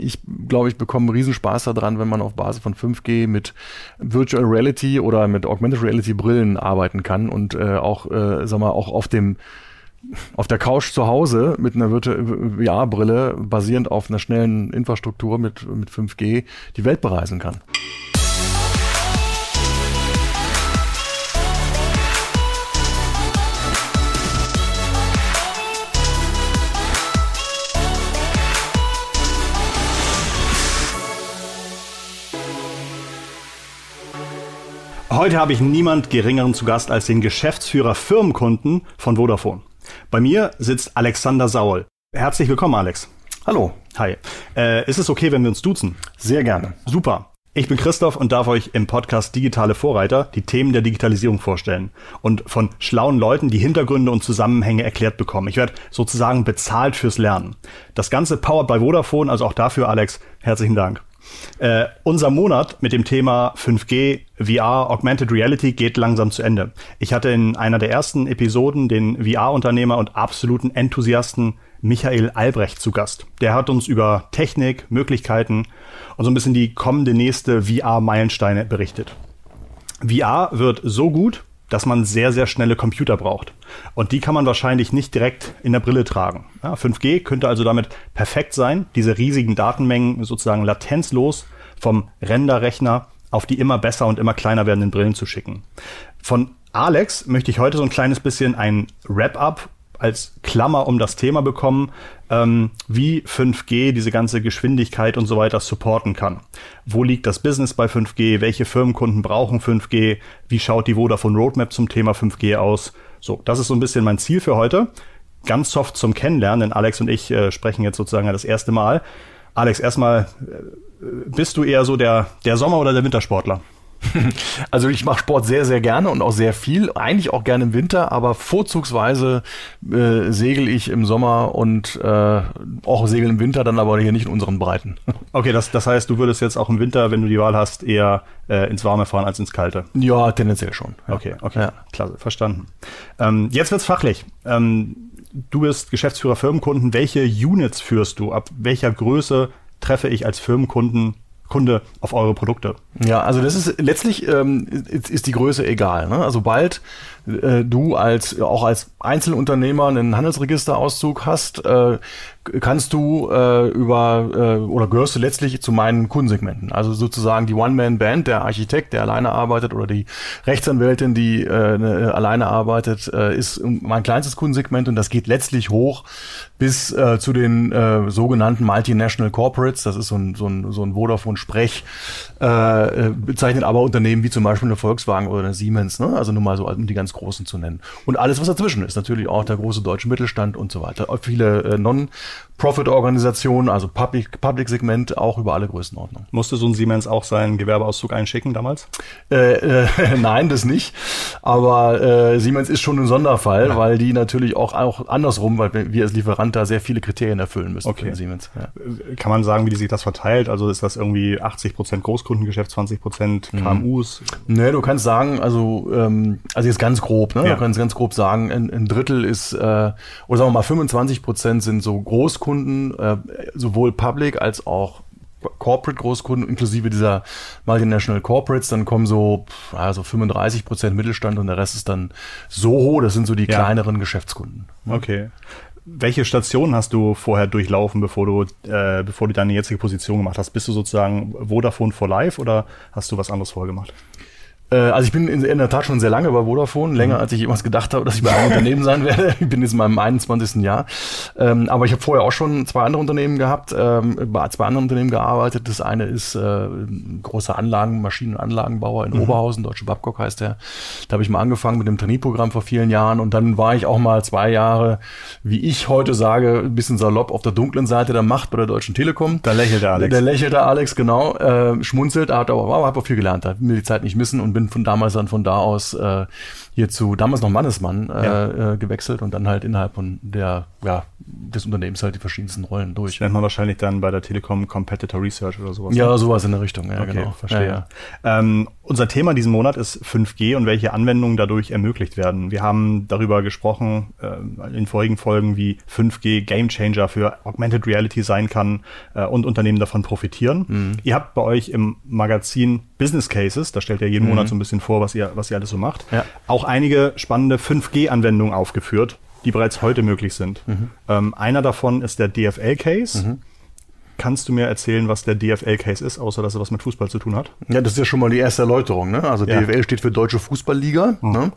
ich glaube, ich bekomme einen Riesenspaß daran, wenn man auf Basis von 5G mit Virtual Reality oder mit Augmented Reality Brillen arbeiten kann und äh, auch, äh, sag mal, auch auf dem auf der Couch zu Hause mit einer VR-Brille basierend auf einer schnellen Infrastruktur mit, mit 5G die Welt bereisen kann. Heute habe ich niemand geringeren zu Gast als den Geschäftsführer Firmenkunden von Vodafone. Bei mir sitzt Alexander Saul. Herzlich willkommen, Alex. Hallo. Hi. Äh, ist es okay, wenn wir uns duzen? Sehr gerne. Super. Ich bin Christoph und darf euch im Podcast Digitale Vorreiter die Themen der Digitalisierung vorstellen und von schlauen Leuten die Hintergründe und Zusammenhänge erklärt bekommen. Ich werde sozusagen bezahlt fürs Lernen. Das Ganze powered by Vodafone, also auch dafür, Alex, herzlichen Dank. Äh, unser Monat mit dem Thema 5G, VR, Augmented Reality geht langsam zu Ende. Ich hatte in einer der ersten Episoden den VR-Unternehmer und absoluten Enthusiasten Michael Albrecht zu Gast. Der hat uns über Technik, Möglichkeiten und so ein bisschen die kommende nächste VR-Meilensteine berichtet. VR wird so gut, dass man sehr, sehr schnelle Computer braucht. Und die kann man wahrscheinlich nicht direkt in der Brille tragen. Ja, 5G könnte also damit perfekt sein, diese riesigen Datenmengen sozusagen latenzlos vom Renderrechner auf die immer besser und immer kleiner werdenden Brillen zu schicken. Von Alex möchte ich heute so ein kleines bisschen ein Wrap-up als Klammer um das Thema bekommen, ähm, wie 5G diese ganze Geschwindigkeit und so weiter supporten kann. Wo liegt das Business bei 5G? Welche Firmenkunden brauchen 5G? Wie schaut die Vodafone Roadmap zum Thema 5G aus? So, das ist so ein bisschen mein Ziel für heute. Ganz soft zum Kennenlernen, denn Alex und ich äh, sprechen jetzt sozusagen das erste Mal. Alex, erstmal, äh, bist du eher so der, der Sommer- oder der Wintersportler? Also ich mache Sport sehr, sehr gerne und auch sehr viel. Eigentlich auch gerne im Winter, aber vorzugsweise äh, segel ich im Sommer und äh, auch segel im Winter, dann aber hier nicht in unseren Breiten. Okay, das, das heißt, du würdest jetzt auch im Winter, wenn du die Wahl hast, eher äh, ins Warme fahren als ins Kalte? Ja, tendenziell schon. Ja. Okay, okay, ja. klasse, verstanden. Ähm, jetzt wird's fachlich. Ähm, du bist Geschäftsführer Firmenkunden. Welche Units führst du? Ab welcher Größe treffe ich als Firmenkunden Kunde auf eure Produkte? Ja, also das ist letztlich ähm, ist, ist die Größe egal. Ne? Also bald äh, du als auch als Einzelunternehmer einen Handelsregisterauszug hast, äh, kannst du äh, über äh, oder gehörst du letztlich zu meinen Kundensegmenten. Also sozusagen die One-Man-Band, der Architekt, der alleine arbeitet, oder die Rechtsanwältin, die äh, ne, alleine arbeitet, äh, ist mein kleinstes Kundensegment und das geht letztlich hoch bis äh, zu den äh, sogenannten Multinational Corporates. Das ist so ein, so ein, so ein Vodafone-Sprech, äh, äh, bezeichnet aber Unternehmen wie zum Beispiel eine Volkswagen oder eine Siemens. Ne? Also nur mal so, um die ganz großen zu nennen. Und alles, was dazwischen ist, natürlich auch der große deutsche Mittelstand und so weiter. Viele äh, non Profit-Organisationen, also Public, Public auch über alle Größenordnungen. Musste so ein Siemens auch seinen Gewerbeauszug einschicken damals? Äh, äh, nein, das nicht. Aber äh, Siemens ist schon ein Sonderfall, ja. weil die natürlich auch, auch andersrum, weil wir als Lieferant da sehr viele Kriterien erfüllen müssen okay. Siemens. Ja. Kann man sagen, wie die sich das verteilt? Also ist das irgendwie 80 Prozent Großkundengeschäft, 20 Prozent KMUs? Mhm. Nee, du kannst sagen, also, ähm, also jetzt ganz grob, ne? Ja. Kannst ganz grob sagen, ein, ein Drittel ist, äh, oder sagen wir mal 25 Prozent sind so Großkunden äh, sowohl Public als auch Corporate Großkunden inklusive dieser Multinational Corporates, dann kommen so also 35 Prozent Mittelstand und der Rest ist dann Soho, das sind so die ja. kleineren Geschäftskunden. Okay. Welche Stationen hast du vorher durchlaufen, bevor du, äh, bevor du deine jetzige Position gemacht hast? Bist du sozusagen Vodafone for Life oder hast du was anderes vorher gemacht? Äh, also ich bin in, der Tat schon sehr lange bei Vodafone, länger mhm. als ich jemals gedacht habe, dass ich bei einem Unternehmen sein werde. Ich bin jetzt in meinem 21. Jahr. Ähm, aber ich habe vorher auch schon zwei andere Unternehmen gehabt, ähm, bei zwei anderen Unternehmen gearbeitet. Das eine ist äh, ein großer Anlagen, Maschinen- und Anlagenbauer in mhm. Oberhausen, Deutsche Babcock heißt der. Da habe ich mal angefangen mit dem Trainee-Programm vor vielen Jahren und dann war ich auch mal zwei Jahre, wie ich heute sage, ein bisschen salopp auf der dunklen Seite der Macht bei der Deutschen Telekom. Da lächelt der Alex. Der lächelt der Alex, genau. Äh, schmunzelt, hat aber, aber hat auch viel gelernt, hat mir die Zeit nicht missen und bin von damals dann von da aus äh, hier zu, damals noch Mannesmann, äh, ja. äh, gewechselt und dann halt innerhalb von der, ja, des Unternehmens halt die verschiedensten Rollen durch. Das nennt man wahrscheinlich dann bei der Telekom Competitor Research oder sowas. Ja, ne? sowas in der Richtung, ja, okay, genau. Verstehe. Ja, ja. Ähm, Unser Thema diesen Monat ist 5G und welche Anwendungen dadurch ermöglicht werden. Wir haben darüber gesprochen äh, in vorigen Folgen, wie 5G Gamechanger für Augmented Reality sein kann äh, und Unternehmen davon profitieren. Mhm. Ihr habt bei euch im Magazin Business Cases, da stellt ihr jeden mhm. Monat so ein bisschen vor, was ihr, was ihr alles so macht, ja. Auch einige spannende 5G-Anwendungen aufgeführt, die bereits heute möglich sind. Mhm. Ähm, einer davon ist der DFL-Case. Mhm. Kannst du mir erzählen, was der DFL-Case ist, außer dass er was mit Fußball zu tun hat? Ja, das ist ja schon mal die erste Erläuterung. Ne? Also ja. DFL steht für Deutsche Fußballliga. Mhm. Ne?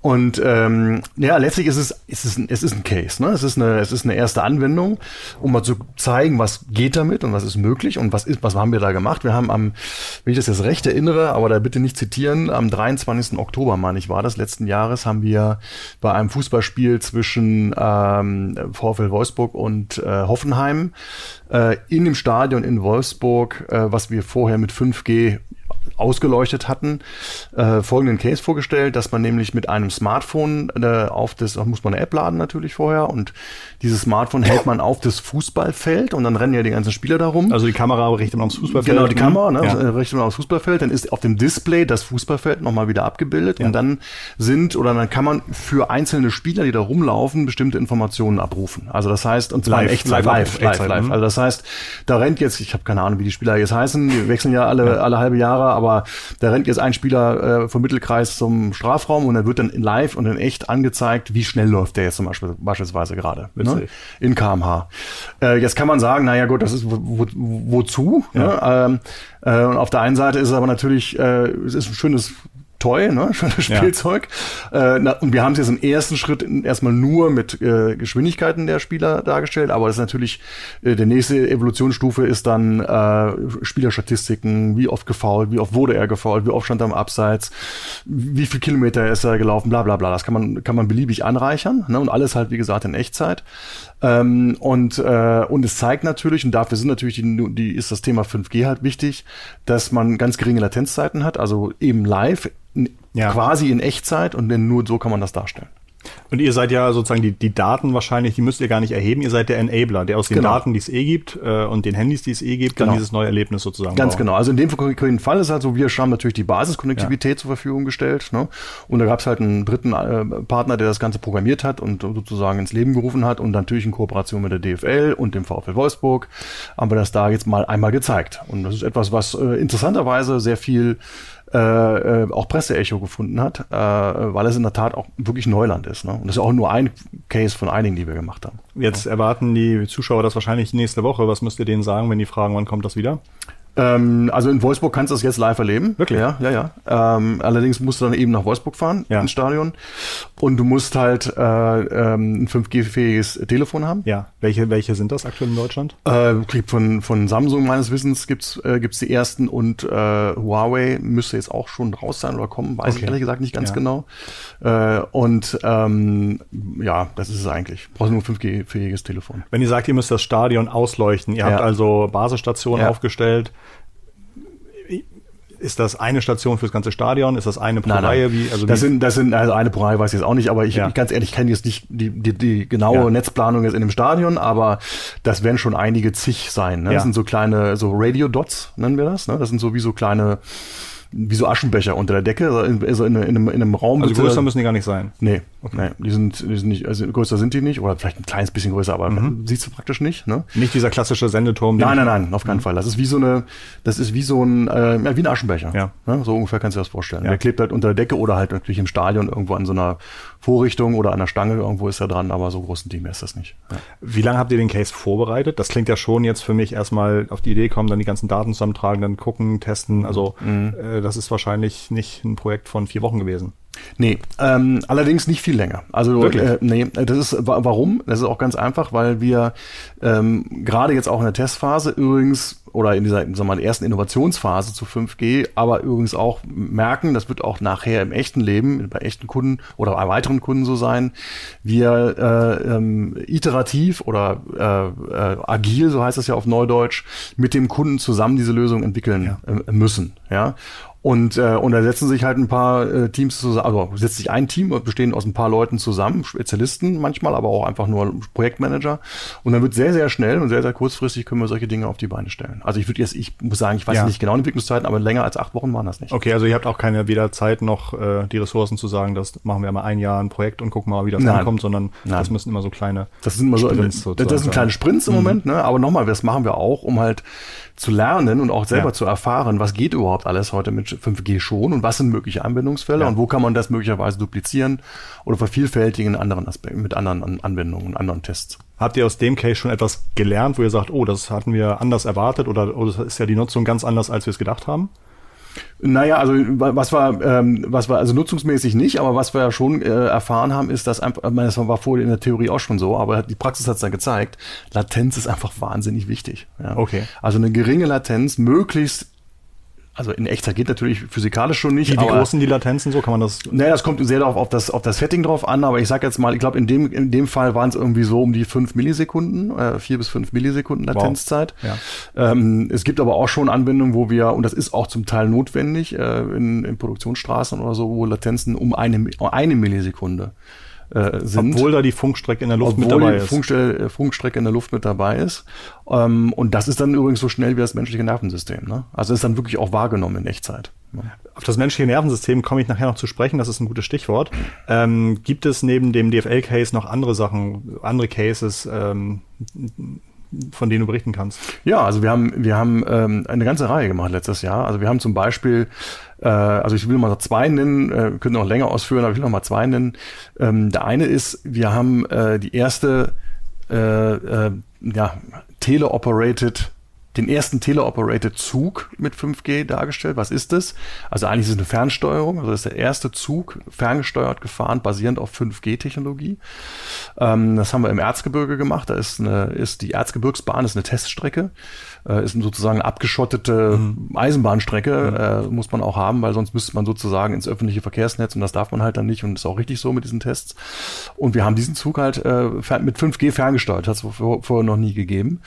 Und ähm, ja, letztlich ist es, ist es, es ist ein Case. Ne? Es, ist eine, es ist eine erste Anwendung, um mal zu zeigen, was geht damit und was ist möglich und was ist, was haben wir da gemacht. Wir haben am, wenn ich das jetzt recht erinnere, aber da bitte nicht zitieren, am 23. Oktober, meine ich, war das letzten Jahres, haben wir bei einem Fußballspiel zwischen ähm, VfL Wolfsburg und äh, Hoffenheim äh, in dem Stadion in Wolfsburg, äh, was wir vorher mit 5G ausgeleuchtet hatten, äh, folgenden Case vorgestellt, dass man nämlich mit einem Smartphone äh, auf das, muss man eine App laden natürlich vorher und dieses Smartphone hält man auf das Fußballfeld und dann rennen ja die ganzen Spieler darum. Also die Kamera richtet man aufs Fußballfeld. Genau, die Kamera ne, ja. richtet man aufs Fußballfeld, dann ist auf dem Display das Fußballfeld nochmal wieder abgebildet ja. und dann sind oder dann kann man für einzelne Spieler, die da rumlaufen, bestimmte Informationen abrufen. Also das heißt, und zwar live, echt live, live, live, live, live. Mhm. Also das heißt, da rennt jetzt, ich habe keine Ahnung, wie die Spieler jetzt heißen, die wechseln ja alle, ja. alle halbe Jahre, aber da rennt jetzt ein Spieler äh, vom Mittelkreis zum Strafraum und dann wird dann in live und in echt angezeigt, wie schnell läuft der jetzt zum Beispiel beispielsweise gerade ne? in kmh. Äh, jetzt kann man sagen, naja gut, das ist wo, wo, wozu? Ja. Ne? Ähm, äh, und auf der einen Seite ist es aber natürlich, äh, es ist ein schönes Toy, ne? schönes Spielzeug. Ja. Äh, na, und wir haben es jetzt im ersten Schritt erstmal nur mit äh, Geschwindigkeiten der Spieler dargestellt, aber das ist natürlich, äh, die nächste Evolutionsstufe ist dann äh, Spielerstatistiken, wie oft gefault, wie oft wurde er gefault, wie oft stand er am Abseits, wie viel Kilometer ist er gelaufen, bla bla bla. Das kann man, kann man beliebig anreichern ne? und alles halt, wie gesagt, in Echtzeit. Ähm, und, äh, und es zeigt natürlich, und dafür sind natürlich die, die, ist das Thema 5G halt wichtig, dass man ganz geringe Latenzzeiten hat, also eben live ja. quasi in Echtzeit und denn nur so kann man das darstellen. Und ihr seid ja sozusagen die, die Daten wahrscheinlich, die müsst ihr gar nicht erheben. Ihr seid der Enabler, der aus den genau. Daten, die es eh gibt äh, und den Handys, die es eh gibt, genau. dann dieses neue Erlebnis sozusagen. Ganz bauen. genau. Also in dem Fall ist halt so, wir haben natürlich die Basiskonnektivität ja. zur Verfügung gestellt. Ne? Und da gab es halt einen dritten äh, Partner, der das Ganze programmiert hat und sozusagen ins Leben gerufen hat. Und natürlich in Kooperation mit der DFL und dem VfL Wolfsburg haben wir das da jetzt mal einmal gezeigt. Und das ist etwas, was äh, interessanterweise sehr viel äh, äh, auch Presseecho gefunden hat, äh, weil es in der Tat auch wirklich Neuland ist. Ne? Und das ist auch nur ein Case von einigen, die wir gemacht haben. Jetzt erwarten die Zuschauer das wahrscheinlich nächste Woche. Was müsst ihr denen sagen, wenn die fragen, wann kommt das wieder? Ähm, also in Wolfsburg kannst du das jetzt live erleben. Wirklich? Ja, ja, ja. Ähm, allerdings musst du dann eben nach Wolfsburg fahren, ja. ins Stadion. Und du musst halt äh, ähm, ein 5G-fähiges Telefon haben. Ja. Welche, welche sind das aktuell in Deutschland? Äh, von, von Samsung meines Wissens gibt's äh, gibt's die ersten und äh, Huawei müsste jetzt auch schon raus sein oder kommen, weiß okay. ich ehrlich gesagt nicht ganz ja. genau. Äh, und ähm, ja, das ist es eigentlich. Brauchst nur ein 5G-fähiges Telefon. Wenn ihr sagt, ihr müsst das Stadion ausleuchten, ihr ja. habt also Basisstationen aufgestellt, ist das eine Station fürs ganze Stadion? Ist das eine pro nein, Reihe? Wie, also das, wie? sind, das sind, also eine pro Reihe weiß ich jetzt auch nicht, aber ich, ja. ganz ehrlich, kenne jetzt nicht die, die, die genaue ja. Netzplanung jetzt in dem Stadion, aber das werden schon einige zig sein. Ne? Das sind so kleine, so Radio-Dots, nennen wir das. Ne? Das sind so wie so kleine wie so Aschenbecher unter der Decke, also in, also in, in, einem, in einem Raum. Also größer müssen die gar nicht sein. Nee, okay. nee die, sind, die sind nicht, also größer sind die nicht, oder vielleicht ein kleines bisschen größer, aber mhm. siehst du praktisch nicht. Ne? Nicht dieser klassische Sendeturm. Nein, nein, nein, auf keinen mhm. Fall. Das ist wie so eine, das ist wie so ein, äh, wie ein Aschenbecher. Ja. Ne? So ungefähr kannst du dir das vorstellen. Ja. Der klebt halt unter der Decke oder halt natürlich im Stadion irgendwo an so einer Vorrichtung oder an der Stange, irgendwo ist er dran, aber so groß ein Team ist das nicht. Ja. Wie lange habt ihr den Case vorbereitet? Das klingt ja schon jetzt für mich erstmal auf die Idee kommen, dann die ganzen Daten zusammentragen, dann gucken, testen. Also mhm. äh, das ist wahrscheinlich nicht ein Projekt von vier Wochen gewesen. Nee, ähm, allerdings nicht viel länger. Also äh, nee, das ist warum? Das ist auch ganz einfach, weil wir ähm, gerade jetzt auch in der Testphase übrigens oder in dieser sagen wir mal, ersten Innovationsphase zu 5G, aber übrigens auch merken, das wird auch nachher im echten Leben, bei echten Kunden oder bei weiteren Kunden so sein, wir äh, ähm, iterativ oder äh, äh, agil, so heißt das ja auf Neudeutsch, mit dem Kunden zusammen diese Lösung entwickeln ja. äh, müssen. Ja? Und, äh, und da setzen sich halt ein paar äh, Teams zusammen, also setzt sich ein Team, bestehend aus ein paar Leuten zusammen, Spezialisten manchmal, aber auch einfach nur Projektmanager. Und dann wird sehr, sehr schnell und sehr, sehr kurzfristig können wir solche Dinge auf die Beine stellen. Also ich würde jetzt, ich muss sagen, ich weiß Ja. nicht genau die Entwicklungszeiten, aber länger als acht Wochen waren das nicht. Okay, also ihr habt auch keine weder Zeit noch äh, die Ressourcen zu sagen, das machen wir mal ein Jahr ein Projekt und gucken mal, wie das Nein. ankommt, sondern Nein. das müssen immer so kleine. Das sind immer so, Sprints das, sozusagen. das sind kleine Sprints im Moment, ne? Aber nochmal, das machen wir auch, um halt zu lernen und auch selber Ja. zu erfahren, was geht überhaupt alles heute mit 5G schon und was sind mögliche Anwendungsfälle Ja. und wo kann man das möglicherweise duplizieren oder vervielfältigen in anderen Aspekten, mit anderen An- Anwendungen und anderen Tests. Habt ihr aus dem Case schon etwas gelernt, wo ihr sagt, oh, das hatten wir anders erwartet oder oh, das ist ja die Nutzung ganz anders, als wir es gedacht haben? Naja, also wa- was war, ähm, was war, also nutzungsmäßig nicht, aber was wir ja schon äh, erfahren haben, ist, dass einfach, das war vorher in der Theorie auch schon so, aber die Praxis hat es dann gezeigt, Latenz ist einfach wahnsinnig wichtig. Ja. Okay. Also eine geringe Latenz, möglichst, also in Echtzeit geht natürlich physikalisch schon nicht, Wie, wie groß sind die Latenzen so? Kann man das? naja, das kommt sehr darauf auf das, auf das Setting drauf an, aber ich sag jetzt mal, ich glaube, in dem, in dem Fall waren es irgendwie so um die fünf Millisekunden, äh, vier bis fünf Millisekunden Latenzzeit. Ja. Ähm, es gibt aber auch schon Anwendungen, wo wir, und das ist auch zum Teil notwendig, äh, in, in Produktionsstraßen oder so, wo Latenzen um eine, Mi- eine Millisekunde äh, sind. Obwohl da die Funkstrecke in der Luft mit dabei die ist. Äh, Funkstrecke in der Luft mit dabei ist. Ähm, und das ist dann übrigens so schnell wie das menschliche Nervensystem. Ne? Also ist dann wirklich auch wahrgenommen in Echtzeit. Ne? Auf das menschliche Nervensystem komme ich nachher noch zu sprechen, das ist ein gutes Stichwort. Ähm, gibt es neben dem DFL-Case noch andere Sachen, andere Cases, ähm, von denen du berichten kannst? Ja, also wir haben, wir haben ähm, eine ganze Reihe gemacht letztes Jahr. Also wir haben zum Beispiel, äh, also ich will mal zwei nennen, äh, können noch länger ausführen, aber ich will noch mal zwei nennen. Ähm, der eine ist, wir haben äh, die erste äh, äh, ja, teleoperated den ersten teleoperated Zug mit 5G dargestellt. Was ist das? Also eigentlich ist es eine Fernsteuerung. Also das ist der erste Zug ferngesteuert gefahren, basierend auf 5G-Technologie. Ähm, das haben wir im Erzgebirge gemacht. Da ist, eine, ist die Erzgebirgsbahn, ist eine Teststrecke, äh, ist sozusagen eine abgeschottete Eisenbahnstrecke, äh, muss man auch haben, weil sonst müsste man sozusagen ins öffentliche Verkehrsnetz und das darf man halt dann nicht und ist auch richtig so mit diesen Tests. Und wir haben diesen Zug halt äh, mit 5G ferngesteuert, hat es vor, vorher noch nie gegeben.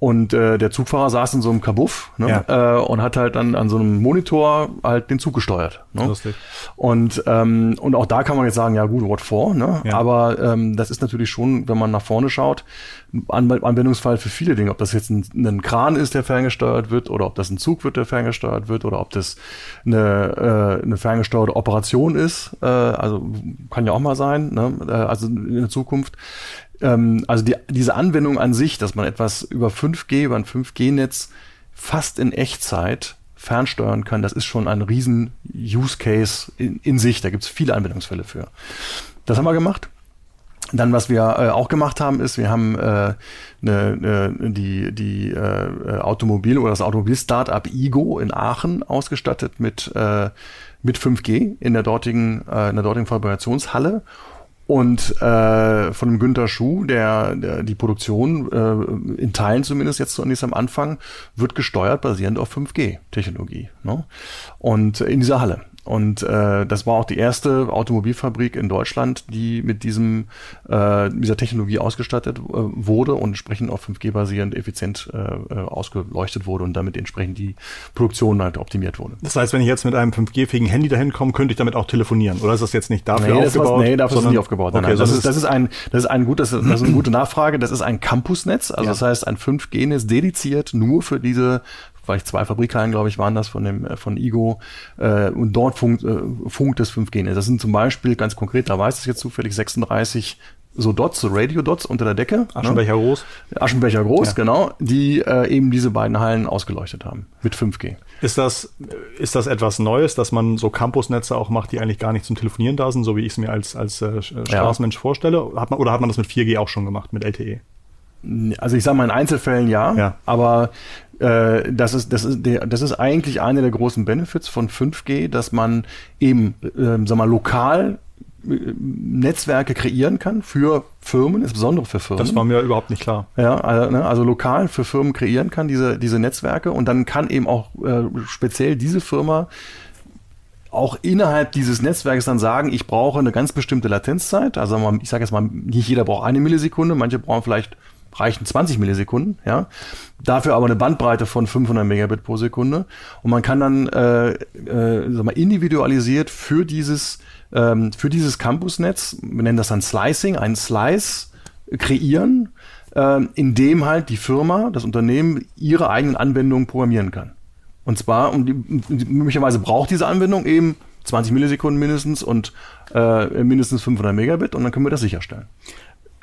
Und äh, der Zugfahrer saß in so einem Kabuff ne, äh, und hat halt dann an so einem Monitor halt den Zug gesteuert. Ne? Lustig. Und, ähm, und auch da kann man jetzt sagen, ja gut, what for, ne? Ja. Aber ähm, das ist natürlich schon, wenn man nach vorne schaut, ein An Anwendungsfall für viele Dinge. Ob das jetzt ein, ein Kran ist, der ferngesteuert wird, oder ob das ein Zug wird, der ferngesteuert wird, oder ob das eine, äh, eine ferngesteuerte Operation ist. Äh, also kann ja auch mal sein, ne? äh, also in der Zukunft. Ähm, also die, diese Anwendung an sich, dass man etwas über 5G, über ein 5G-Netz fast in Echtzeit fernsteuern kann, das ist schon ein riesen Use Case in, in sich. Da gibt es viele Anwendungsfälle für. Das haben wir gemacht. Dann, was wir äh, auch gemacht haben, ist, wir haben äh, ne, ne, die, die äh, Automobil- oder das Automobil-Startup Igo in Aachen ausgestattet mit, äh, mit 5G in der dortigen, äh, in der dortigen Fabrikationshalle. Und äh, von dem Günter Schuh, der, der die Produktion äh, in Teilen zumindest jetzt zunächst am Anfang wird gesteuert basierend auf 5G-Technologie. Ne? Und in dieser Halle. Und äh, das war auch die erste Automobilfabrik in Deutschland, die mit diesem äh, dieser Technologie ausgestattet äh, wurde und entsprechend auf 5G basierend effizient äh, äh, ausgeleuchtet wurde und damit entsprechend die Produktion halt optimiert wurde. Das heißt, wenn ich jetzt mit einem 5G-fähigen Handy dahin komme, könnte ich damit auch telefonieren. Oder ist das jetzt nicht dafür Nee, das aufgebaut? was, nee, dafür ist sondern- nicht aufgebaut. Nein, Okay, nein, das, ist, das ist ein, das ist ein gut, das ist, das ist eine gute Nachfrage. Das ist ein Campusnetz, also Ja. das heißt ein 5G-Netz dediziert nur für diese vielleicht zwei Fabrikhallen, glaube ich, waren das von dem äh, von Igo äh, und dort funkt, äh, funkt das 5G-Netz. Das sind zum Beispiel ganz konkret, da weiß ich jetzt zufällig 36 so Dots, so Radio-Dots unter der Decke. Aschenbecher groß. Ne? Aschenbecher groß, Ja. genau, die äh, eben diese beiden Hallen ausgeleuchtet haben mit 5G. Ist das, ist das etwas Neues, dass man so Campusnetze auch macht, die eigentlich gar nicht zum Telefonieren da sind, so wie ich es mir als, als äh, Straßenmensch vorstelle? Hat man, oder hat man das mit 4G auch schon gemacht, mit? LTE? Also ich sage mal in Einzelfällen ja, Ja. aber äh, das ist das ist der das ist eigentlich einer der großen Benefits von 5G, dass man eben ähm, sag mal lokal äh, Netzwerke kreieren kann für Firmen, insbesondere für Firmen. Das war mir überhaupt nicht klar. Ja, also, ne, also lokal für Firmen kreieren kann, diese, diese Netzwerke. Und dann kann eben auch äh, speziell diese Firma auch innerhalb dieses Netzwerkes dann sagen, ich brauche eine ganz bestimmte Latenzzeit. Also ich sage jetzt mal, nicht jeder braucht eine Millisekunde, manche brauchen vielleicht reichen 20 Millisekunden, ja. Dafür aber eine Bandbreite von 500 Megabit pro Sekunde. Und man kann dann äh, äh, sag mal, individualisiert für dieses, ähm, für dieses Campusnetz, wir nennen das dann Slicing, einen Slice kreieren, äh, in dem halt die Firma, das Unternehmen, ihre eigenen Anwendungen programmieren kann. Und zwar, und die, möglicherweise braucht diese Anwendung eben 20 Millisekunden mindestens und äh, mindestens 500 Megabit und dann können wir das sicherstellen.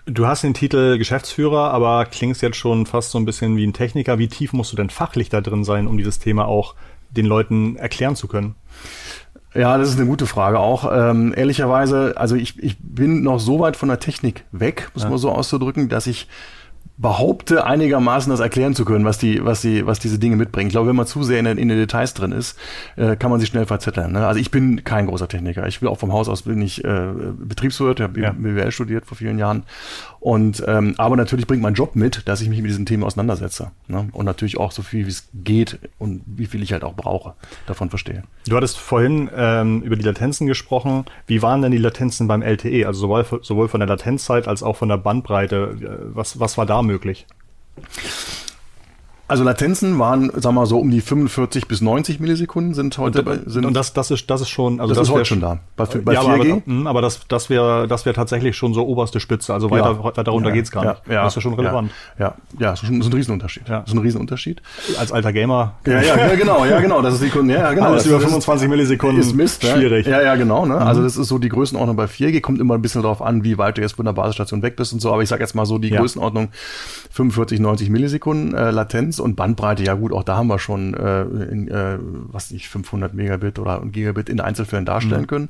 Du hast den Titel Geschäftsführer, aber klingst jetzt schon fast so ein bisschen wie ein Techniker. Wie tief musst du denn fachlich da drin sein, um dieses Thema auch den Leuten erklären zu können? Ja, das ist eine gute Frage auch. Ähm, ehrlicherweise, also ich, ich bin noch so weit von der Technik weg, muss ja. man so auszudrücken, dass ich behaupte, einigermaßen das erklären zu können, was die, was die, was diese Dinge mitbringen. Ich glaube, wenn man zu sehr in, in den Details drin ist, äh, kann man sich schnell verzetteln. Ne? Also ich bin kein großer Techniker. Ich will auch vom Haus aus bin ich äh, Betriebswirt, habe ja. BWL studiert vor vielen Jahren. Und ähm, aber natürlich bringt mein Job mit, dass ich mich mit diesen Themen auseinandersetze. Ne? Und natürlich auch so viel wie es geht und wie viel ich halt auch brauche, davon verstehe. Du hattest vorhin ähm, über die Latenzen gesprochen. Wie waren denn die Latenzen beim LTE? Also sowohl, sowohl von der Latenzzeit als auch von der Bandbreite. Was, was war da möglich? Also Latenzen waren, wir mal so, um die 45 bis 90 Millisekunden sind heute. Und, bei, sind, und das, das ist, das ist schon, also das, das ist heute schon da. Bei, bei ja, 4G? Aber, hm, aber, das, das wäre, das wäre tatsächlich schon so oberste Spitze. Also weiter, ja. weiter runter ja, geht's gar nicht. Ja, das ist ja schon relevant. Ja, ja, das ist ein, Riesenunterschied. Ja. Das ist ein Riesenunterschied. Als alter Gamer. Ja, ja, genau, ja, genau. Das ist die ja, genau. Alles über 25 Millisekunden ist Mist. Schwierig. Ja, ja, genau. Ne? Also mhm. Also das ist so die Größenordnung bei 4G. Kommt immer ein bisschen darauf an, wie weit du jetzt von der Basisstation weg bist und so. Aber ich sage jetzt mal so die Größenordnung 45, 90 Millisekunden äh, Latenz und Bandbreite. Ja gut, auch da haben wir schon, äh, in, äh, was nicht, 500 Megabit oder Gigabit in Einzelfällen darstellen mhm. können.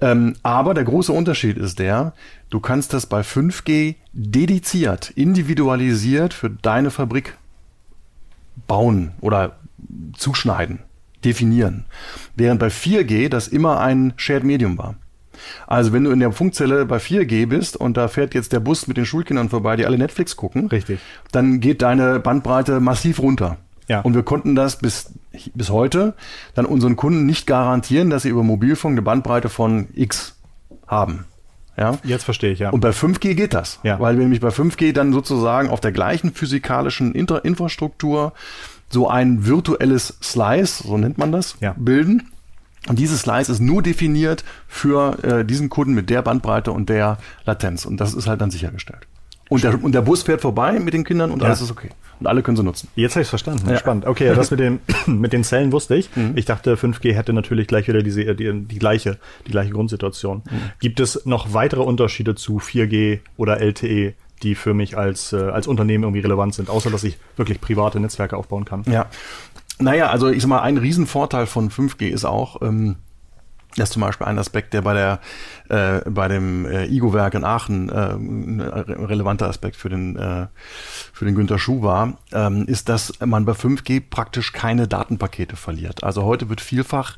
Ähm, aber der große Unterschied ist der, du kannst das bei 5G dediziert, individualisiert für deine Fabrik bauen oder zuschneiden, definieren. Während bei 4G das immer ein Shared Medium war. Also wenn du in der Funkzelle bei 4G bist und da fährt jetzt der Bus mit den Schulkindern vorbei, die alle Netflix gucken, Richtig. dann geht deine Bandbreite massiv runter. Ja. Und wir konnten das bis, bis heute dann unseren Kunden nicht garantieren, dass sie über Mobilfunk eine Bandbreite von X haben. Ja? Jetzt verstehe ich, ja. Und bei 5G geht das. Ja. Weil wir nämlich bei 5G dann sozusagen auf der gleichen physikalischen Inter Infrastruktur so ein virtuelles Slice, so nennt man das, ja. bilden. Und dieses Slice ist nur definiert für äh, diesen Kunden mit der Bandbreite und der Latenz. Und das ist halt dann sichergestellt. Und der, und der Bus fährt vorbei mit den Kindern und ja. alles ist okay. Und alle können sie nutzen. Jetzt habe ich es verstanden. Ja. Spannend. Okay, das mit, dem, mit den Zellen wusste ich. Mhm. Ich dachte, 5G hätte natürlich gleich wieder diese, die, die, gleiche, die gleiche Grundsituation. Mhm. Gibt es noch weitere Unterschiede zu 4G oder LTE, die für mich als, äh, als Unternehmen irgendwie relevant sind, außer dass ich wirklich private Netzwerke aufbauen kann? Ja. Naja, also ich sag mal, ein Riesenvorteil von 5G ist auch, ähm, das ist zum Beispiel ein Aspekt, der bei der äh, bei dem äh, IGO-Werk in Aachen äh, ein relevanter Aspekt für den äh, für den Günter Schuh war, ähm, ist, dass man bei 5G praktisch keine Datenpakete verliert. Also heute wird vielfach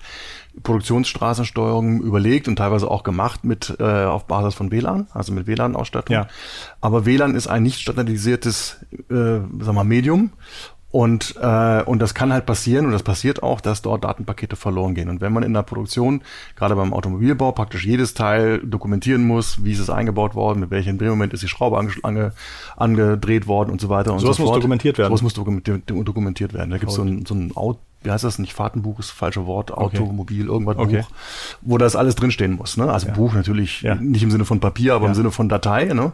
Produktionsstraßensteuerung überlegt und teilweise auch gemacht mit äh, auf Basis von WLAN, also mit WLAN-Ausstattung. Ja. Aber WLAN ist ein nicht standardisiertes äh, sag mal, Medium und, äh, und das kann halt passieren und das passiert auch, dass dort Datenpakete verloren gehen. Und wenn man in der Produktion, gerade beim Automobilbau, praktisch jedes Teil dokumentieren muss, wie ist es eingebaut worden, mit welchem Drehmoment ist die Schraube ange ange angedreht worden und so weiter und so, so fort. muss dokumentiert werden. So muss dokumentiert werden. Da gibt es so ein, so ein wie heißt das nicht, Fahrtenbuch ist das falsche Wort, Automobil, okay. irgendwas okay. Buch, wo das alles drinstehen muss. Ne? Also ja. Buch natürlich ja. nicht im Sinne von Papier, aber ja. im Sinne von Datei, ne?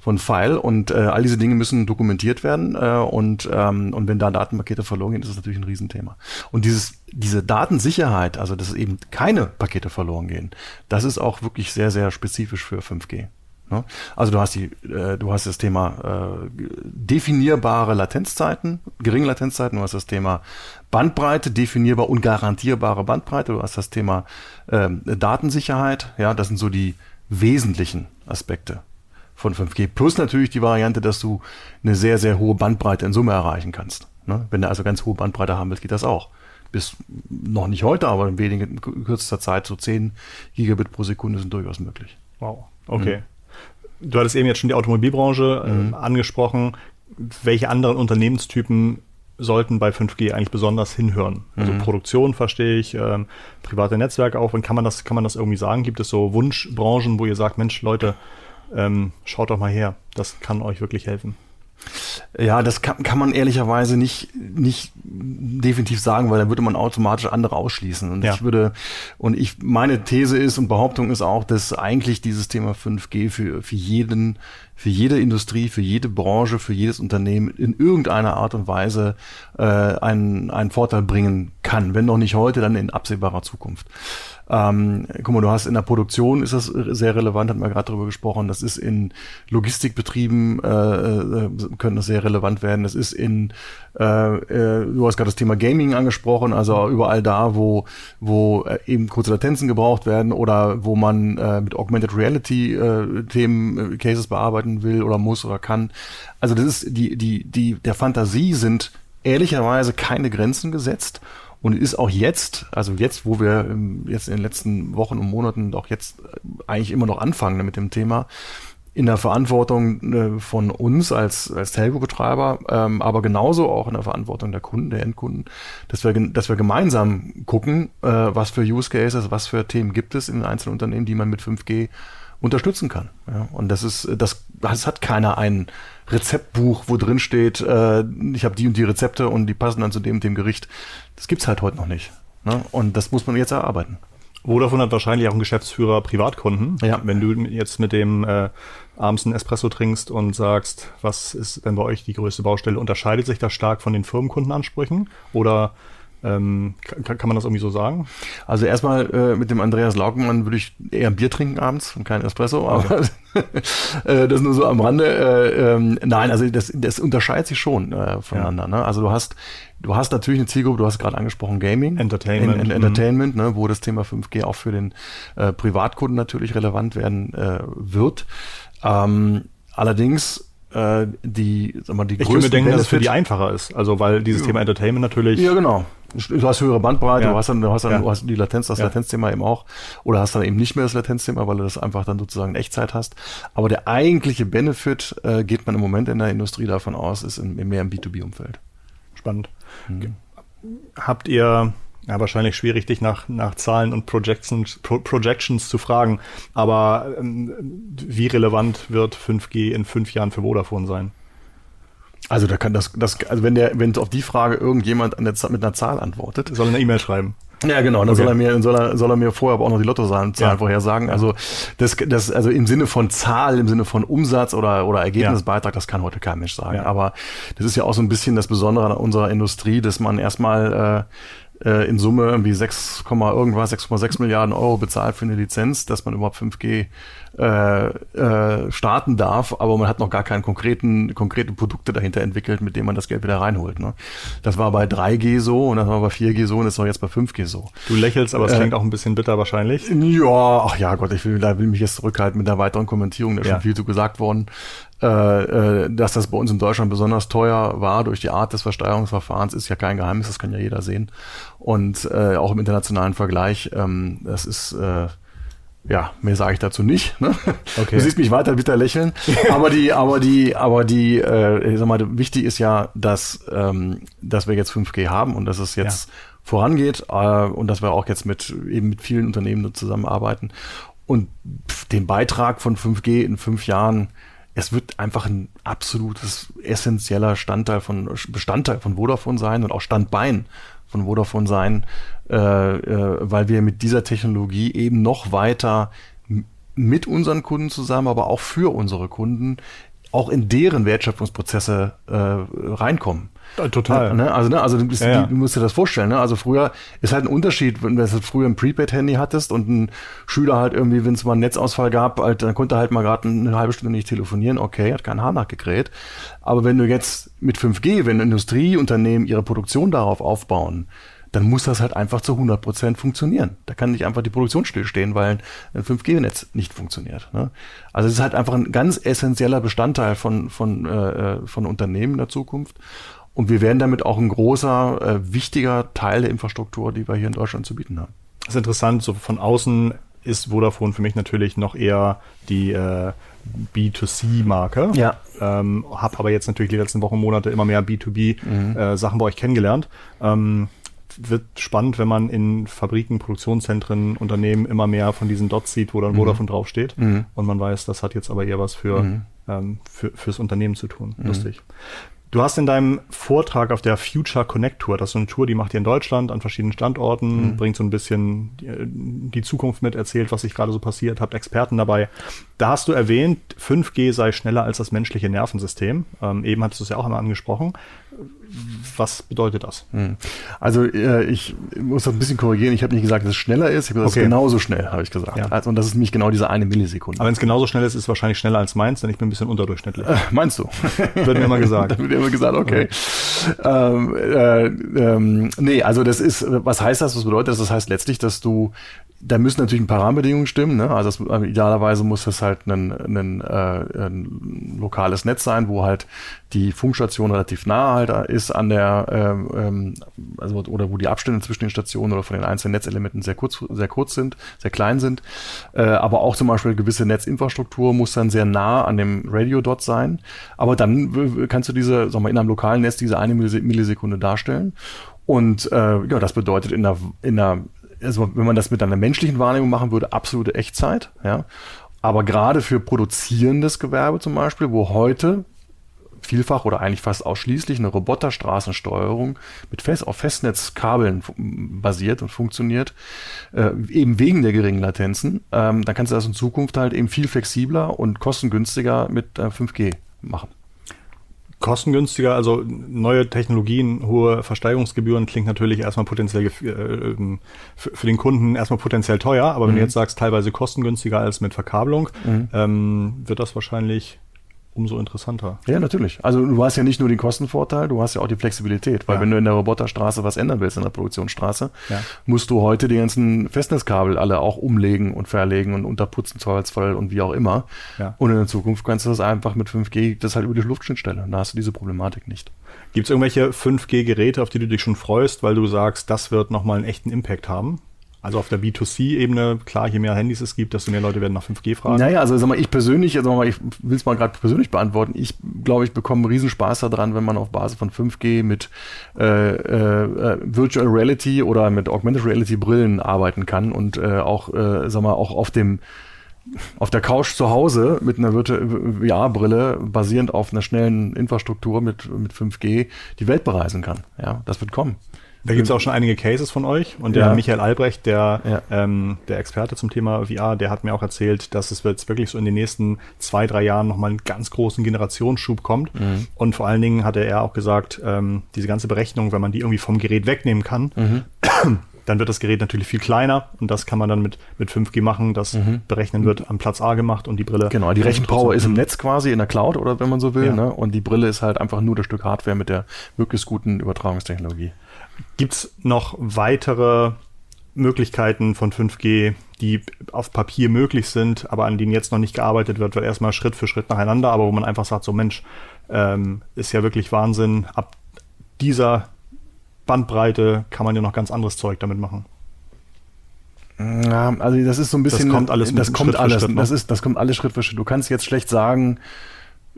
von File. Und äh, all diese Dinge müssen dokumentiert werden. Äh, und, ähm, und wenn da Datenpakete verloren gehen, ist das natürlich ein Riesenthema. Und dieses, diese Datensicherheit, also dass eben keine Pakete verloren gehen, das ist auch wirklich sehr, sehr spezifisch für 5G. Ne? Also du hast die, äh, du hast das Thema äh, definierbare Latenzzeiten, geringe Latenzzeiten, du hast das Thema Bandbreite, definierbar und garantierbare Bandbreite, du hast das Thema äh, Datensicherheit, ja, das sind so die wesentlichen Aspekte von 5G. Plus natürlich die Variante, dass du eine sehr, sehr hohe Bandbreite in Summe erreichen kannst. Ne? Wenn du also ganz hohe Bandbreite haben willst, geht das auch. Bis noch nicht heute, aber in wenigen kürzester Zeit, so 10 Gigabit pro Sekunde sind durchaus möglich. Wow. Okay. Mhm. Du hattest eben jetzt schon die Automobilbranche äh, mhm. angesprochen. Welche anderen Unternehmenstypen sollten bei 5G eigentlich besonders hinhören? Also mhm. Produktion verstehe ich, ähm, private Netzwerke auch. Und kann man das, kann man das irgendwie sagen? Gibt es so Wunschbranchen, wo ihr sagt, Mensch, Leute, ähm, schaut doch mal her, das kann euch wirklich helfen? Ja, das kann, kann man ehrlicherweise nicht, nicht definitiv sagen, weil dann würde man automatisch andere ausschließen. Und Ja. ich würde, und ich, meine These ist und Behauptung ist auch, dass eigentlich dieses Thema 5G für, für jeden, für jede Industrie, für jede Branche, für jedes Unternehmen in irgendeiner Art und Weise äh, einen, einen Vorteil bringen kann. Wenn noch nicht heute, dann in absehbarer Zukunft. Ähm, guck mal, du hast in der Produktion ist das sehr relevant, hatten wir gerade darüber gesprochen. Das ist in Logistikbetrieben äh, äh, können das sehr relevant werden. Das ist in äh, äh, du hast gerade das Thema Gaming angesprochen, also überall da, wo wo äh, eben kurze Latenzen gebraucht werden oder wo man äh, mit Augmented Reality äh, Themen äh, Cases bearbeiten will oder muss oder kann. Also das ist die die die der Fantasie sind ehrlicherweise keine Grenzen gesetzt. Und ist auch jetzt, also jetzt, wo wir ähm, jetzt in den letzten Wochen und Monaten auch jetzt äh, eigentlich immer noch anfangen mit dem Thema, in der Verantwortung äh, von uns als, als Telco-Betreiber, ähm, aber genauso auch in der Verantwortung der Kunden, der Endkunden, dass wir, dass wir gemeinsam gucken, äh, was für Use Cases, was für Themen gibt es in den einzelnen Unternehmen, die man mit 5G unterstützen kann. Ja, und das ist, das, das hat keiner ein Rezeptbuch, wo drin steht, äh, ich habe die und die Rezepte und die passen dann zu dem und dem Gericht. Das gibt's halt heute noch nicht. Ne? Und das muss man jetzt erarbeiten. Vodafone hat wahrscheinlich auch einen Geschäftsführer Privatkunden. Ja. Wenn du jetzt mit dem äh, abends einen Espresso trinkst und sagst, was ist denn bei euch die größte Baustelle, unterscheidet sich das stark von den Firmenkundenansprüchen? Oder ähm, kann, kann man das irgendwie so sagen? Also erstmal äh, mit dem Andreas Laukenmann würde ich eher ein Bier trinken abends und kein Espresso, aber äh, das nur so am Rande. Äh, ähm, nein, also das, das unterscheidet sich schon äh, voneinander. Ne? Also du hast du hast natürlich eine Zielgruppe, du hast gerade angesprochen Gaming, Entertainment, en, en, mhm. Entertainment, ne, wo das Thema 5G auch für den äh, Privatkunden natürlich relevant werden äh, wird. Ähm, allerdings äh, die, sag mal, die Ich könnte mir größten denken, dass es für Benefit- die einfacher ist. Also weil dieses Thema Entertainment natürlich. ja, genau. Du hast höhere Bandbreite, Ja. du hast dann, du hast dann Ja. du hast die Latenz, das Ja. Latenzthema eben auch. Oder hast dann eben nicht mehr das Latenzthema, weil du das einfach dann sozusagen in Echtzeit hast. Aber der eigentliche Benefit, äh, geht man im Moment in der Industrie davon aus, ist in, mehr im B2B-Umfeld. Spannend. Habt ihr, ja, wahrscheinlich schwierig, dich nach, nach Zahlen und Projections, Pro, Projections zu fragen, aber ähm, wie relevant wird 5G in fünf Jahren für Vodafone sein? Also da kann das, das, also wenn der, wenn auf die Frage irgendjemand an der, mit einer Zahl antwortet, Soll eine E-Mail schreiben. Ja, genau. Dann Okay. soll er mir, soll er, soll er mir vorher aber auch noch die Lottozahlen Zahlen Ja. vorhersagen. Also das, das, also im Sinne von Zahl, im Sinne von Umsatz oder oder Ergebnisbeitrag, das kann heute kein Mensch sagen. Ja. Aber das ist ja auch so ein bisschen das Besondere an unserer Industrie, dass man erstmal äh, äh, in Summe irgendwie 6, Komma irgendwas, 6,6 Milliarden Euro bezahlt für eine Lizenz, dass man überhaupt 5G äh, äh, starten darf, aber man hat noch gar keine konkreten, konkrete Produkte dahinter entwickelt, mit denen man das Geld wieder reinholt. Ne? Das war bei 3G so und das war bei 4G so und das ist auch jetzt bei 5G so. Du lächelst, aber es Äh, klingt auch ein bisschen bitter wahrscheinlich. Ja, ach ja Gott, ich will, da will mich jetzt zurückhalten mit einer weiteren Kommentierung, da ist Ja. schon viel zu gesagt worden, äh, äh, dass das bei uns in Deutschland besonders teuer war durch die Art des Versteuerungsverfahrens, ist ja kein Geheimnis, das kann ja jeder sehen. Und äh, auch im internationalen Vergleich, ähm, das ist äh, ja, mehr sage ich dazu nicht. Ne? Okay. Du siehst mich weiter bitter lächeln. aber die, aber die, aber die, äh, ich sag mal, wichtig ist ja, dass, ähm, dass wir jetzt 5G haben und dass es jetzt vorangeht äh, und dass wir auch jetzt mit eben mit vielen Unternehmen zusammenarbeiten. Und den Beitrag von 5G in fünf Jahren, es wird einfach ein absolutes essentieller Standteil von Bestandteil von Vodafone sein und auch Standbein von Vodafone sein, äh, äh, weil wir mit dieser Technologie eben noch weiter mit unseren Kunden zusammen, aber auch für unsere Kunden auch in deren Wertschöpfungsprozesse äh, reinkommen. Total. Ne? Also, ne? also du, bist, Ja, ja. du musst dir das vorstellen. Ne? Also früher ist halt ein Unterschied, wenn du früher ein Prepaid-Handy hattest und ein Schüler halt irgendwie, wenn es mal einen Netzausfall gab, halt, dann konnte er halt mal gerade eine halbe Stunde nicht telefonieren. Okay, hat kein Haar nachgekräht. Aber wenn du jetzt mit 5G, wenn Industrieunternehmen ihre Produktion darauf aufbauen, dann muss das halt einfach zu 100 Prozent funktionieren. Da kann nicht einfach die Produktion stillstehen, weil ein 5G-Netz nicht funktioniert. Ne? Also es ist halt einfach ein ganz essentieller Bestandteil von, von, äh, von Unternehmen in der Zukunft. Und wir werden damit auch ein großer, äh, wichtiger Teil der Infrastruktur, die wir hier in Deutschland zu bieten haben. Das ist interessant, so von außen ist Vodafone für mich natürlich noch eher die äh, B2C-Marke. Ja. Ähm, hab aber jetzt natürlich die letzten Wochen, Monate immer mehr B2B-Sachen bei euch kennengelernt. Ähm, wird spannend, wenn man in Fabriken, Produktionszentren, Unternehmen immer mehr von diesen Dots sieht, wo dann Vodafone draufsteht. Und man weiß, das hat jetzt aber eher was für, ähm, für fürs Unternehmen zu tun. Lustig. Du hast in deinem Vortrag auf der Future Connect Tour, das ist so eine Tour, die macht ihr in Deutschland an verschiedenen Standorten, mhm. bringt so ein bisschen die, die, Zukunft mit, erzählt, was sich gerade so passiert, habt Experten dabei. Da hast du erwähnt, 5G sei schneller als das menschliche Nervensystem. Ähm, eben hattest du es ja auch einmal angesprochen. Was bedeutet das? Hm. Also äh, ich muss das ein bisschen korrigieren. Ich habe nicht gesagt, dass es schneller ist. Ich habe gesagt, okay. es ist genauso schnell, habe ich gesagt. Ja. Also, und das ist nämlich genau diese eine Millisekunde. Aber wenn es genauso schnell ist, ist es wahrscheinlich schneller als meins, denn ich bin ein bisschen unterdurchschnittlich. Äh, meinst du? wird mir immer gesagt. da wird mir immer gesagt, okay. Ähm, äh, ähm, nee, also das ist, was heißt das? Was bedeutet das? Das heißt letztlich, dass du da müssen natürlich ein paar Rahmenbedingungen stimmen. Ne? Also das, äh, idealerweise muss es halt ein, ein, äh, ein lokales Netz sein, wo halt die Funkstation relativ nah halt ist an der, ähm, ähm, also oder wo die Abstände zwischen den Stationen oder von den einzelnen Netzelementen sehr kurz, sehr kurz sind, sehr klein sind. Äh, aber auch zum Beispiel gewisse Netzinfrastruktur muss dann sehr nah an dem Radio dort sein. Aber dann kannst du diese, sag mal, in einem lokalen Netz diese eine Millisekunde darstellen. Und äh, ja, das bedeutet in der, in der also wenn man das mit einer menschlichen Wahrnehmung machen würde, absolute Echtzeit, ja. Aber gerade für produzierendes Gewerbe zum Beispiel, wo heute vielfach oder eigentlich fast ausschließlich eine Roboterstraßensteuerung mit Fest auf Festnetzkabeln basiert und funktioniert, äh, eben wegen der geringen Latenzen, ähm, dann kannst du das in Zukunft halt eben viel flexibler und kostengünstiger mit äh, 5G machen kostengünstiger, also neue Technologien, hohe Versteigerungsgebühren klingt natürlich erstmal potenziell äh, ähm, für, den Kunden erstmal potenziell teuer, aber mhm. wenn du jetzt sagst, teilweise kostengünstiger als mit Verkabelung, mhm. ähm, wird das wahrscheinlich umso interessanter. Ja, natürlich. Also du hast ja nicht nur den Kostenvorteil, du hast ja auch die Flexibilität, weil ja. wenn du in der Roboterstraße was ändern willst in der Produktionsstraße, ja. musst du heute die ganzen Festnetzkabel alle auch umlegen und verlegen und unterputzen, Zweifelsfall und wie auch immer. Ja. Und in der Zukunft kannst du das einfach mit 5G, das halt über die Luftschnittstelle. Und da hast du diese Problematik nicht. Gibt es irgendwelche 5G-Geräte, auf die du dich schon freust, weil du sagst, das wird nochmal einen echten Impact haben? Also auf der B2C-Ebene, klar, je mehr Handys es gibt, desto mehr Leute werden nach 5G fragen. Naja, also sag mal, ich persönlich, also ich will es mal gerade persönlich beantworten. Ich glaube, ich bekomme Riesenspaß daran, wenn man auf Basis von 5G mit äh, äh, Virtual Reality oder mit Augmented Reality Brillen arbeiten kann und äh, auch, äh, sag mal, auch auf dem auf der Couch zu Hause mit einer VR-Brille basierend auf einer schnellen Infrastruktur mit, mit 5G die Welt bereisen kann. Ja, das wird kommen. Da gibt es auch schon einige Cases von euch und der ja. Michael Albrecht, der, ja. ähm, der Experte zum Thema VR, der hat mir auch erzählt, dass es jetzt wirklich so in den nächsten zwei, drei Jahren nochmal einen ganz großen Generationsschub kommt. Mhm. Und vor allen Dingen hatte er auch gesagt, ähm, diese ganze Berechnung, wenn man die irgendwie vom Gerät wegnehmen kann, mhm. dann wird das Gerät natürlich viel kleiner und das kann man dann mit, mit 5G machen. Das mhm. Berechnen wird am Platz A gemacht und die Brille. Genau, die Rechenpower ist im Netz quasi in der Cloud oder wenn man so will. Ja. Ne? Und die Brille ist halt einfach nur das Stück Hardware mit der möglichst guten Übertragungstechnologie. Gibt es noch weitere Möglichkeiten von 5G, die auf Papier möglich sind, aber an denen jetzt noch nicht gearbeitet wird, wird erstmal Schritt für Schritt nacheinander, aber wo man einfach sagt, so Mensch, ähm, ist ja wirklich Wahnsinn, ab dieser Bandbreite kann man ja noch ganz anderes Zeug damit machen. Ja, also das ist so ein bisschen. Das kommt alles. Das kommt Schritt alles. Schritt, ne? das ist, das kommt alles Schritt für Schritt. Du kannst jetzt schlecht sagen,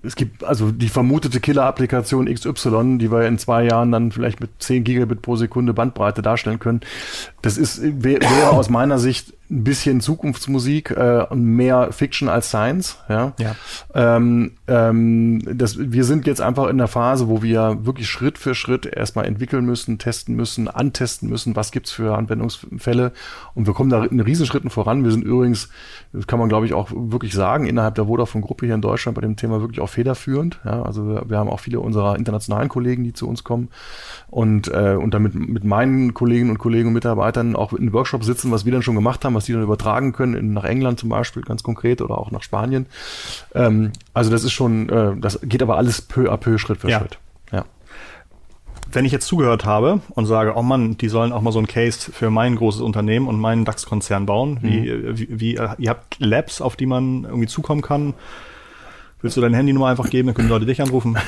es gibt also die vermutete Killer-Applikation XY, die wir in zwei Jahren dann vielleicht mit 10 Gigabit pro Sekunde Bandbreite darstellen können. Das ist, wäre aus meiner Sicht ein bisschen Zukunftsmusik äh, und mehr Fiction als Science. Ja. ja. Ähm, ähm, das, wir sind jetzt einfach in der Phase, wo wir wirklich Schritt für Schritt erstmal entwickeln müssen, testen müssen, antesten müssen, was gibt's für Anwendungsfälle. Und wir kommen da in Riesenschritten voran. Wir sind übrigens, das kann man glaube ich auch wirklich sagen, innerhalb der Vodafone-Gruppe hier in Deutschland bei dem Thema wirklich auch federführend. Ja. Also wir, wir haben auch viele unserer internationalen Kollegen, die zu uns kommen und, äh, und damit mit meinen Kolleginnen und Kollegen und Mitarbeitern auch in Workshops sitzen, was wir dann schon gemacht haben, was die dann übertragen können, in, nach England zum Beispiel, ganz konkret, oder auch nach Spanien. Ähm, also das ist schon, äh, das geht aber alles peu à peu, Schritt für ja. Schritt. Ja. Wenn ich jetzt zugehört habe und sage, oh Mann, die sollen auch mal so ein Case für mein großes Unternehmen und meinen DAX-Konzern bauen, mhm. wie, wie, wie, ihr habt Labs, auf die man irgendwie zukommen kann, Willst du deine Handynummer einfach geben, dann können Leute dich anrufen?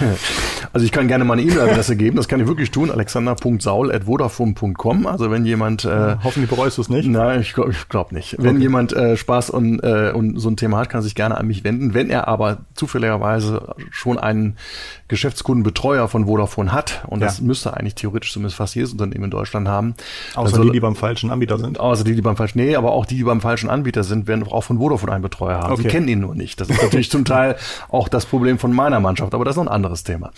Also ich kann gerne mal eine E-Mail-Adresse geben, das kann ich wirklich tun, alexander.saul.vodafone.com. Also wenn jemand... Äh, Hoffentlich bereust du es nicht. Nein, ich glaube glaub nicht. Wenn okay. jemand äh, Spaß und, äh, und so ein Thema hat, kann er sich gerne an mich wenden. Wenn er aber zufälligerweise schon einen Geschäftskundenbetreuer von Vodafone hat, und ja. das müsste eigentlich theoretisch zumindest fast jedes Unternehmen in Deutschland haben. Außer soll, die, die beim falschen Anbieter sind. Außer die, die beim falschen, nee, aber auch die, die beim falschen Anbieter sind, werden auch von Vodafone einen Betreuer haben. Okay. Sie kennen ihn nur nicht. Das ist natürlich zum Teil auch das Problem von meiner Mannschaft, aber das ist noch ein anderes Thema.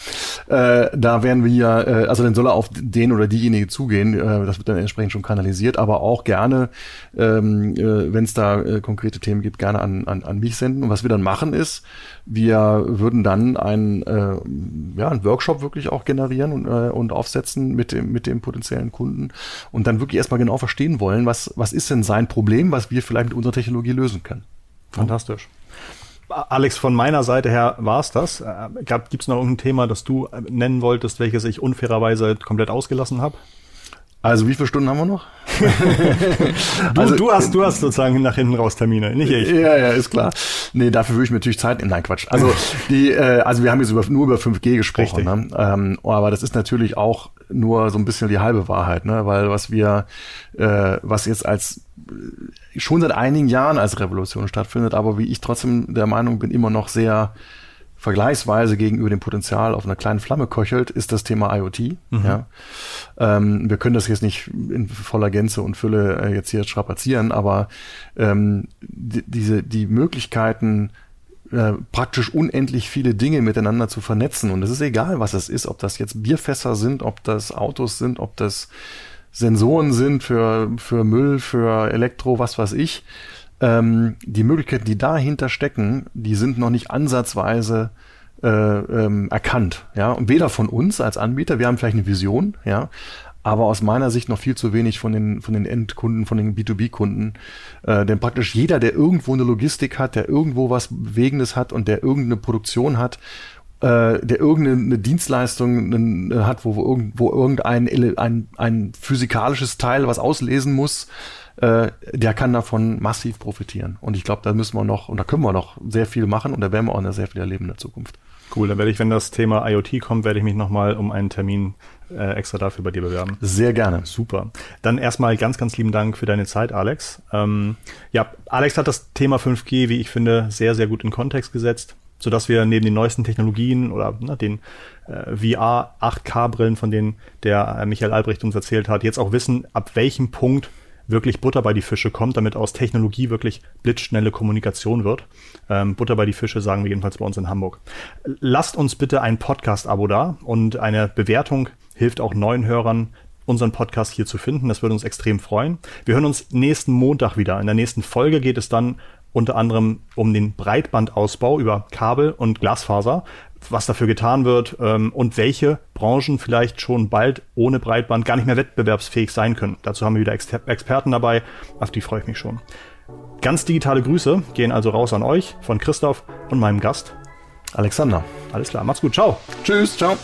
Äh, da werden wir, äh, also dann soll er auf den oder diejenige zugehen, äh, das wird dann entsprechend schon kanalisiert, aber auch gerne, ähm, äh, wenn es da äh, konkrete Themen gibt, gerne an, an, an mich senden. Und was wir dann machen ist, wir würden dann einen, äh, ja, einen Workshop wirklich auch generieren und, äh, und aufsetzen mit dem, mit dem potenziellen Kunden und dann wirklich erstmal genau verstehen wollen, was, was ist denn sein Problem, was wir vielleicht mit unserer Technologie lösen können. Fantastisch. Alex, von meiner Seite her war es das. Äh, Gibt es noch irgendein Thema, das du äh, nennen wolltest, welches ich unfairerweise komplett ausgelassen habe? Also wie viele Stunden haben wir noch? du, also, du, hast, du hast sozusagen nach hinten raus Termine, nicht ich. Ja, ja, ist klar. Nee, dafür würde ich mir natürlich Zeit nehmen. Nein, Quatsch. Also die, äh, also wir haben jetzt über, nur über 5G gesprochen, ne? ähm, aber das ist natürlich auch nur so ein bisschen die halbe Wahrheit, ne? Weil was wir, äh, was jetzt als schon seit einigen Jahren als Revolution stattfindet, aber wie ich trotzdem der Meinung bin, immer noch sehr vergleichsweise gegenüber dem Potenzial auf einer kleinen Flamme köchelt, ist das Thema IoT. Mhm. Ja. Ähm, wir können das jetzt nicht in voller Gänze und Fülle äh, jetzt hier strapazieren, aber ähm, die, diese die Möglichkeiten äh, praktisch unendlich viele Dinge miteinander zu vernetzen und es ist egal, was es ist, ob das jetzt Bierfässer sind, ob das Autos sind, ob das Sensoren sind für für Müll, für Elektro, was weiß ich ähm, die Möglichkeiten, die dahinter stecken, die sind noch nicht ansatzweise äh, ähm, erkannt. Ja, und weder von uns als Anbieter, wir haben vielleicht eine Vision, ja, aber aus meiner Sicht noch viel zu wenig von den, von den Endkunden, von den B2B-Kunden. Äh, denn praktisch jeder, der irgendwo eine Logistik hat, der irgendwo was Bewegendes hat und der irgendeine Produktion hat, äh, der irgendeine Dienstleistung hat, wo, wo, wo irgendein ein, ein physikalisches Teil was auslesen muss, äh, der kann davon massiv profitieren. Und ich glaube, da müssen wir noch, und da können wir noch sehr viel machen und da werden wir auch noch sehr viel erleben in der Zukunft. Cool, dann werde ich, wenn das Thema IoT kommt, werde ich mich nochmal um einen Termin äh, extra dafür bei dir bewerben. Sehr gerne. Super. Dann erstmal ganz, ganz lieben Dank für deine Zeit, Alex. Ähm, ja, Alex hat das Thema 5G, wie ich finde, sehr, sehr gut in Kontext gesetzt, sodass wir neben den neuesten Technologien oder na, den äh, VR 8K-Brillen, von denen der äh, Michael Albrecht uns erzählt hat, jetzt auch wissen, ab welchem Punkt wirklich Butter bei die Fische kommt, damit aus Technologie wirklich blitzschnelle Kommunikation wird. Ähm, Butter bei die Fische sagen wir jedenfalls bei uns in Hamburg. Lasst uns bitte ein Podcast-Abo da und eine Bewertung hilft auch neuen Hörern, unseren Podcast hier zu finden. Das würde uns extrem freuen. Wir hören uns nächsten Montag wieder. In der nächsten Folge geht es dann unter anderem um den Breitbandausbau über Kabel und Glasfaser was dafür getan wird ähm, und welche Branchen vielleicht schon bald ohne Breitband gar nicht mehr wettbewerbsfähig sein können. Dazu haben wir wieder Exper Experten dabei, auf die freue ich mich schon. Ganz digitale Grüße gehen also raus an euch von Christoph und meinem Gast Alexander. Alles klar, macht's gut, ciao. Tschüss, ciao.